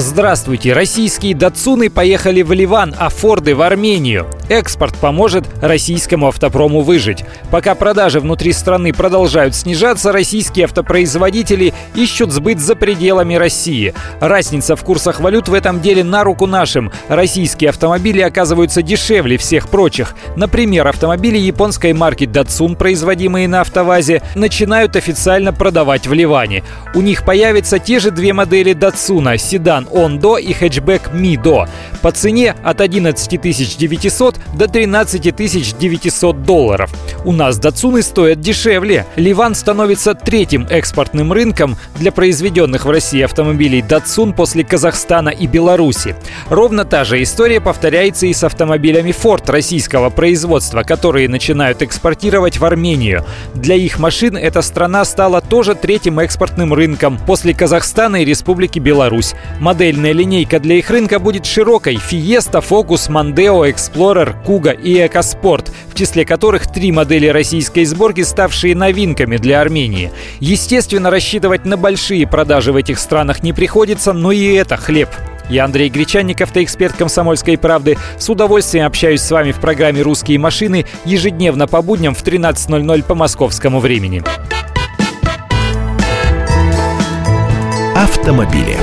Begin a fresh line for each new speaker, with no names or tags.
Здравствуйте! Российские датсуны поехали в Ливан, а Форды в Армению. Экспорт поможет российскому автопрому выжить. Пока продажи внутри страны продолжают снижаться, российские автопроизводители ищут сбыт за пределами России. Разница в курсах валют в этом деле на руку нашим. Российские автомобили оказываются дешевле всех прочих. Например, автомобили японской марки Datsun, производимые на автовазе, начинают официально продавать в Ливане. У них появятся те же две модели Datsun – седан Ondo и хэтчбэк Mido. По цене от 11 900 до 13 900 долларов. У нас датсуны стоят дешевле. Ливан становится третьим экспортным рынком для произведенных в России автомобилей Датсун после Казахстана и Беларуси. Ровно та же история повторяется и с автомобилями Ford российского производства, которые начинают экспортировать в Армению. Для их машин эта страна стала тоже третьим экспортным рынком после Казахстана и Республики Беларусь. Модельная линейка для их рынка будет широкой – Fiesta, Focus, Mondeo, Explorer, Куга и Экоспорт, в числе которых три модели российской сборки, ставшие новинками для Армении. Естественно, рассчитывать на большие продажи в этих странах не приходится, но и это хлеб. Я Андрей Гречанник, автоэксперт «Комсомольской правды». С удовольствием общаюсь с вами в программе «Русские машины» ежедневно по будням в 13.00 по московскому времени.
Автомобили.